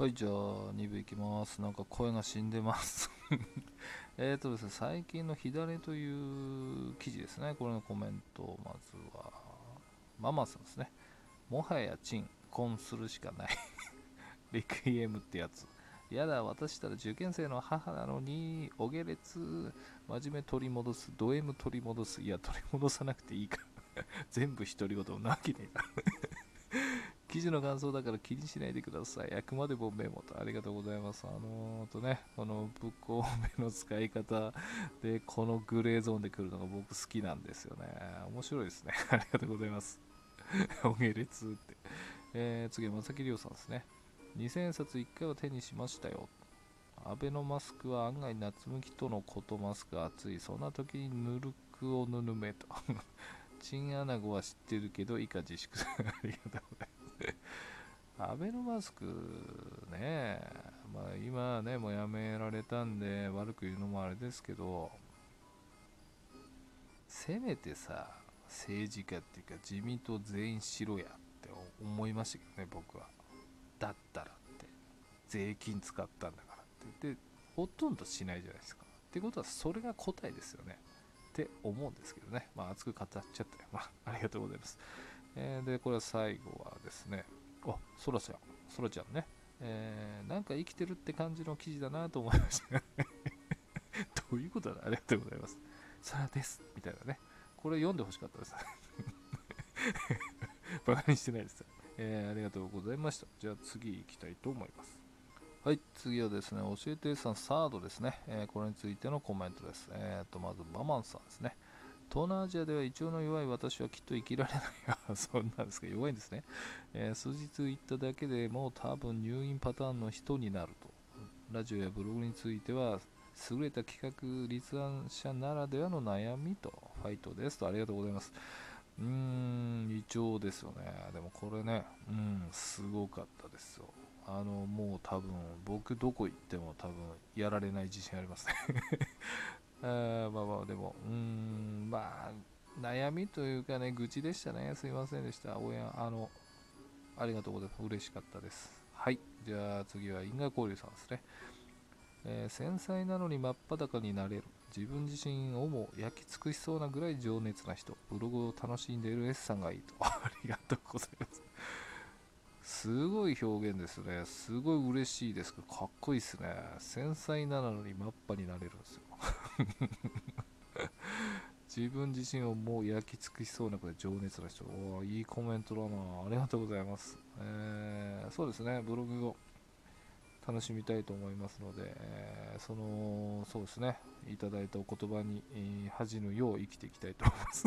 はい、じゃあ2部いきます。なんか声が死んでます。えっとですね、最近の火種という記事ですね。これのコメント、まずは、ママさんですね。もはやチン、婚するしかない。リクイエムってやつ。やだ、私たら受験生の母なのに、お下劣、真面目取り戻す、ド M 取り戻す。いや、取り戻さなくていいから。全部独り言なわけねえ。記事の感想だから気にしないでください。あくまでもメモとありがとうございます。あのー、とね、このぶっこめの使い方で、このグレーゾーンで来るのが僕好きなんですよね。面白いですね。ありがとうございます。お下劣って。えー、次は正木亮さんですね。2000円札1回は手にしましたよ。アベノマスクは案外夏向きとのことマスクが熱い。そんな時にぬるくをぬぬめと。チンアナゴは知ってるけど以下自粛。ありがとうございます。アベノマスクね、まあ、今ね、もうやめられたんで悪く言うのもあれですけど、せめてさ、政治家っていうか自民党全員しろやって思いましたけどね、僕は。だったらって、税金使ったんだからって。で、ほとんどしないじゃないですか。ってことは、それが答えですよね。って思うんですけどね。まあ、熱く語っちゃったよ。まあ、ありがとうございます。えーで、これは最後はですね、あ、そらちゃん、そらちゃんね、えーなんか生きてるって感じの記事だなと思いました。どういうことだ？ありがとうございます。そらです。みたいなね。これ読んでほしかったです。バカにしてないです。えーありがとうございました。じゃあ次行きたいと思います。はい、次はですね、教えてさんサードですね。えーこれについてのコメントです。えーと、まず、バマンさんですね。東南アジアでは胃腸の弱い私はきっと生きられない。あ そんなんですか、弱いんですね。えー数日行っただけでもう多分入院パターンの人になると。ラジオやブログについては、優れた企画立案者ならではの悩みと、ファイトですと、ありがとうございます。うーん、胃腸ですよね。でもこれね、うん、すごかったですよ。あの、もう多分、僕どこ行っても多分、やられない自信ありますね。あまあまあでも、うん、まあ、悩みというかね、愚痴でしたね。すいませんでした。応援、あの、ありがとうございます。嬉しかったです。はい。じゃあ次は因果交流さんですね。えー繊細なのに真っ裸になれる。自分自身をも焼き尽くしそうなぐらい情熱な人。ブログを楽しんでいる S さんがいいと。ありがとうございます。すごい表現ですね。すごい嬉しいですけど、かっこいいですね。繊細なのに真っ裸になれるんですよ。自分自身をもう焼き尽くしそうなくらい情熱な人。おいいコメントだな。ありがとうございます。えーそうですね、ブログを楽しみたいと思いますので、えーその、そうですね、いただいたお言葉に、えー恥じぬよう生きていきたいと思います。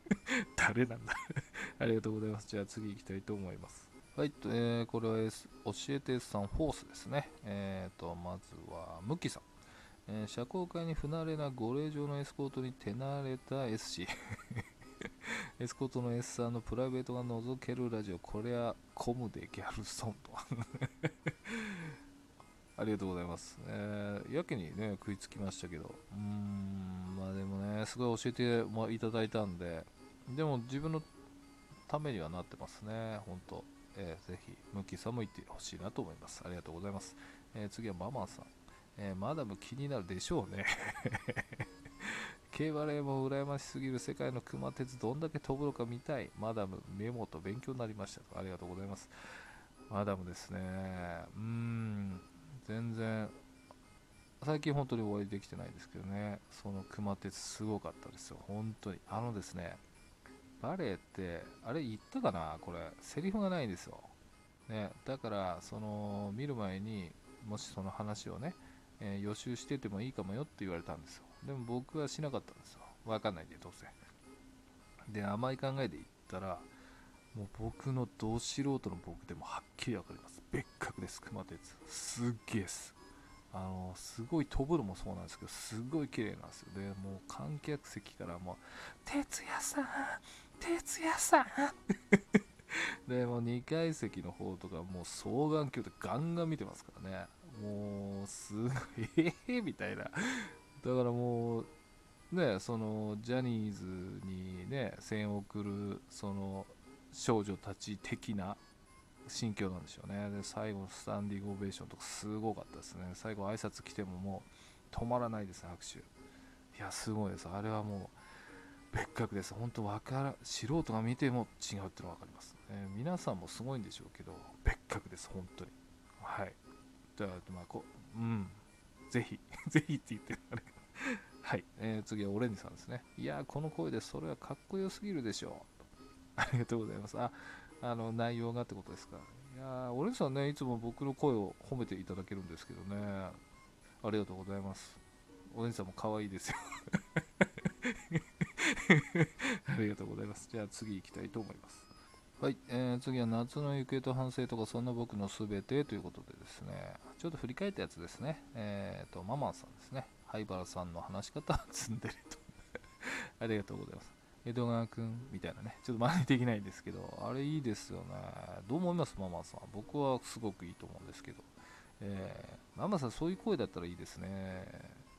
誰なんだ ありがとうございます。じゃあ次行きたいと思います。はい、えーこれは、S、教えてさんフォースですね。えーと、まずは、ムキさん。えー社交界に不慣れなご令嬢のエスコートに手慣れた S 氏エスコートの S さんのプライベートが覗けるラジオ。これはコムでギャルソンと。ありがとうございます、えーやけにね食いつきましたけど。うーんまあでもねすごい教えていただいたんで。でも自分のためにはなってますね本当えーぜひムキさんも言ってほしいなと思います。ありがとうございます、えー次はママさん。えーマダム気になるでしょうね。K バレーも羨ましすぎる世界の熊鉄どんだけ飛ぶのか見たい。マダムメモと勉強になりましたありがとうございます。マダムですね。うーん。全然最近本当にお会いできてないですけどね。その熊鉄すごかったですよ。本当に。あのですね。バレーってあれ言ったかなこれセリフがないんですよね、だからその見る前にもしその話をねえー予習しててもいいかもよって言われたんですよ。でも僕はしなかったんですよ。わかんないんで、どうせ。で、甘い考えで言ったら、もう僕のど素人の僕でもはっきりわかります。別格です、熊鉄。すっげえです。あの、すごい飛ぶのもそうなんですけど、すごい綺麗なんですよ。で、もう観客席からもう、哲也さん哲也さんで、も2階席の方とか、もう双眼鏡でガンガン見てますからね。もう、すごい、ええみたいな。だからもう、ね、その、ジャニーズにね、声援を送る、その、少女たち的な心境なんでしょうね。で、最後の、スタンディングオベーションとかすごかったですね。最後、挨拶来てももう止まらないです、拍手。いや、すごいです。あれはもう別格です。本当わから素人が見ても違うってのが分かります、えー、皆さんもすごいんでしょうけど、別格です、本当に。はい。じゃあ、まあ、こう、ん。ぜひ、ぜひって言ってるあれ。はい、えー、次はオレンジさんですね。いやこの声でそれはかっこよすぎるでしょう。ありがとうございます。あ、あの、内容がってことですか。いやオレンジさんね、いつも僕の声を褒めていただけるんですけどね。ありがとうございます。オレンジさんも可愛いですよ ありがとうございます。じゃあ次行きたいと思います。はい、えー、次は夏の行方と反省とかそんな僕のすべてということでですね、ちょっと振り返ったやつですね。えっ、ー、と、ママさんですね。灰原さんの話し方は 積んでると ありがとうございます。江戸川くんみたいなね、ちょっと真似できないんですけど、あれいいですよね。どう思います？ママさん。僕はすごくいいと思うんですけど。えー、ママさん、そういう声だったらいいですね。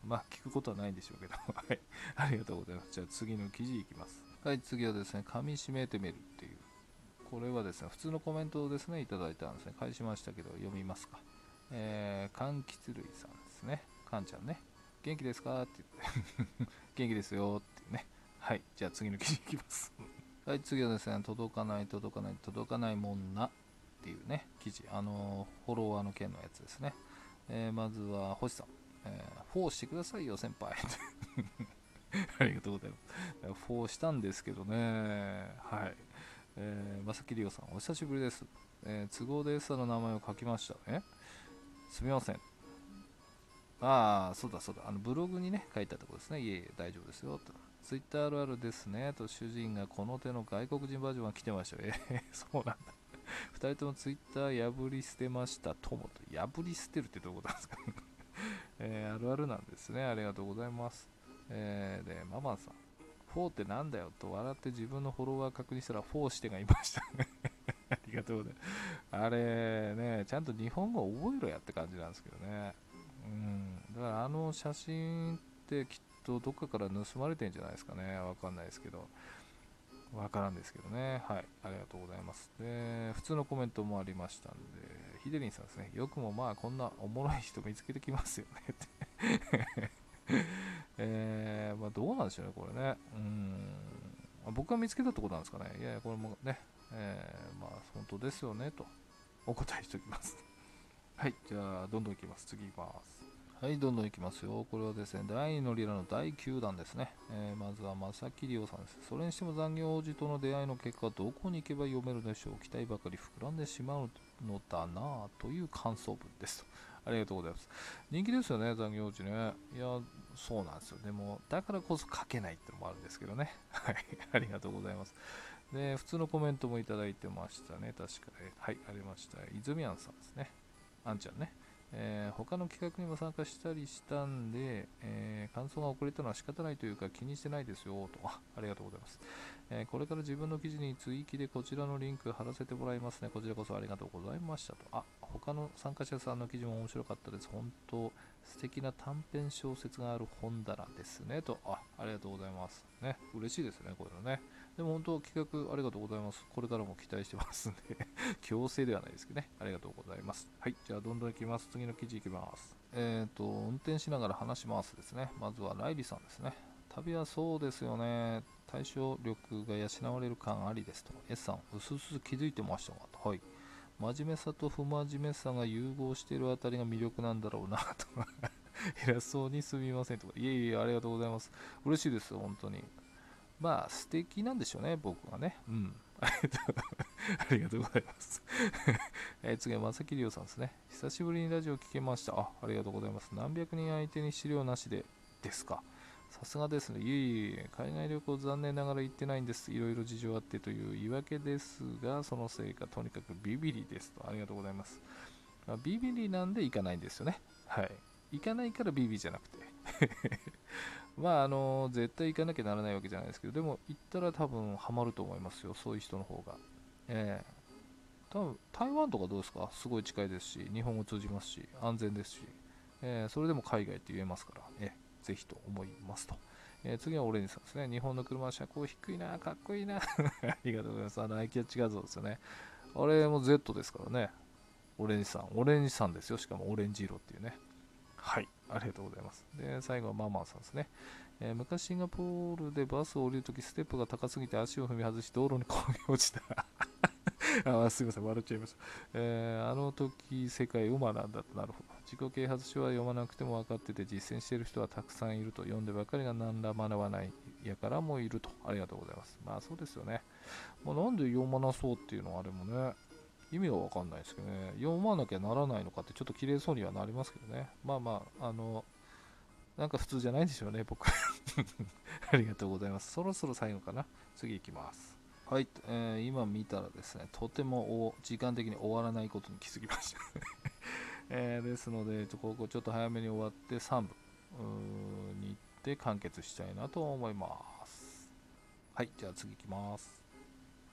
まあ、聞くことはないんでしょうけど。はい。ありがとうございます。じゃあ次の記事いきます。はい、次はですね、噛み締めてみるっていう。これはですね、普通のコメントをですね、いただいたんですね。返しましたけど、読みますか。えー、柑橘類さんですね。かんちゃんね。元気ですか？って言って 元気ですよっていうね。はい。じゃあ次の記事いきます はい、次はですね、届かない、届かない、届かないもんなっていうね、記事。あのフォロワーの件のやつですね。えー、まずは、星さん。えー、フォローしてくださいよ、先輩。ありがとうございます。フォローしたんですけどね。はい。えー、まさきりおさん、お久しぶりです。えー、都合で S の名前を書きましたね。すみません。ああ、そうだそうだ。あのブログにね、書いたところですね。いえいえ、大丈夫ですよ。と。ツイッターあるあるですね。と、主人がこの手の外国人バージョンが来てましたよ。えー、そうなんだ。2人ともツイッター破り捨てましたともと。破り捨てるってどういうことなんですか？えー、あるあるなんですね。ありがとうございます。えー、で、ママさん。4ってなんだよと笑って自分のフォロワー確認したら4してがいましたね ありがとうございます。あれね、ちゃんと日本語覚えろやって感じなんですけどね。うん、だからあの写真ってきっとどっかから盗まれてんじゃないですかね。わかんないですけど。わからんですけどね。はい。ありがとうございます。で、普通のコメントもありましたんで、ヒデリンさんですね。よくもまあこんなおもろい人見つけてきますよねって えー、まあどうなんでしょうね、これね。うん。僕が見つけたってことなんですかね。いやいや、これもね、えー、まあ本当ですよね、とお答えしておきます はい、じゃあ、どんどんいきます。次いきます。はい、どんどんいきますよ。これはですね、第2のリラの第9弾ですね。えー、まずは、正木里夫さんです。それにしても残業王子との出会いの結果、どこに行けば読めるでしょう。期待ばかり膨らんでしまうのだなぁという感想文です。ありがとうございます。人気ですよね、残業王子ね。いや、そうなんですよ。でも、だからこそ書けないってのもあるんですけどね。はい、ありがとうございます。で、普通のコメントもいただいてましたね。確かね。はい、ありました。泉庵さんですね。あんちゃんね。えー、他の企画にも参加したりしたんで、えー、感想が遅れたのは仕方ないというか気にしてないですよと。ありがとうございます、え、これから自分の記事に追記でこちらのリンク貼らせてもらいますね。こちらこそありがとうございましたと。あ、他の参加者さんの記事も面白かったです。本当、素敵な短編小説がある本棚ですねと。あ、ありがとうございます。ね、嬉しいですね、これね。でも本当、企画ありがとうございます。これからも期待してますんで 強制ではないですけどね。ありがとうございます。はい、じゃあどんどんいきます。次の記事いきます。えっ、ー、と、運転しながら話しますですね。まずはライリさんですね。旅はそうですよね。対処力が養われる感ありですと。S さん、うすうす気づいてましたがと。はい。真面目さと不真面目さが融合しているあたりが魅力なんだろうな と。偉そうにすみませんとか。いえいえ、ありがとうございます。嬉しいです、本当に。まあ、素敵なんでしょうね、僕はね。うん。ありがとうございます え次は正木亮さんですね。久しぶりにラジオ聞けました。あ、ありがとうございます。何百人相手に資料なしでですか。さすがですね。いえいえ、海外旅行残念ながら行ってないんです。いろいろ事情あってという言い訳ですが、そのせいかとにかくビビリですと。ありがとうございます。まあ、ビビリなんで行かないんですよね。はい。行かないからビビじゃなくて。まあ、あの、絶対行かなきゃならないわけじゃないですけど、でも行ったら多分ハマると思いますよ。そういう人の方が。ええ、多分台湾とかどうですか？すごい近いですし、日本語通じますし、安全ですし、えー、それでも海外って言えますから、え、ぜひと思いますと。えー、次はオレンジさんですね。日本の車は車高低いな、かっこいいな。ありがとうございます。あの、アイキャッチ画像ですよね。あれも Z ですからね。オレンジさん。オレンジさんですよ。しかもオレンジ色っていうね。はい。ありがとうございます。で、最後はママンさんですね。えー、昔シンガポールでバスを降りるとき、ステップが高すぎて足を踏み外し、道路に転げ落ちた。あすみません、笑っちゃいました。えー、あの時、世界馬なんだとなるほど。自己啓発書は読まなくても分かってて、実践している人はたくさんいると。読んでばかりが何ら学ばないやからもいると。ありがとうございます。まあそうですよね。まあ、なんで読まなそうっていうのはあれもね、意味は分かんないですけどね。読まなきゃならないのかってちょっと綺麗そうにはなりますけどね。まあまあ、あの、なんか普通じゃないでしょうね、僕。ありがとうございます。そろそろ最後かな。次行きます。はい、えー、今見たらですね、とても時間的に終わらないことに気づきました えー、ですので、ここちょっと早めに終わって3部に行って完結したいなと思います。はい、じゃあ次行きます。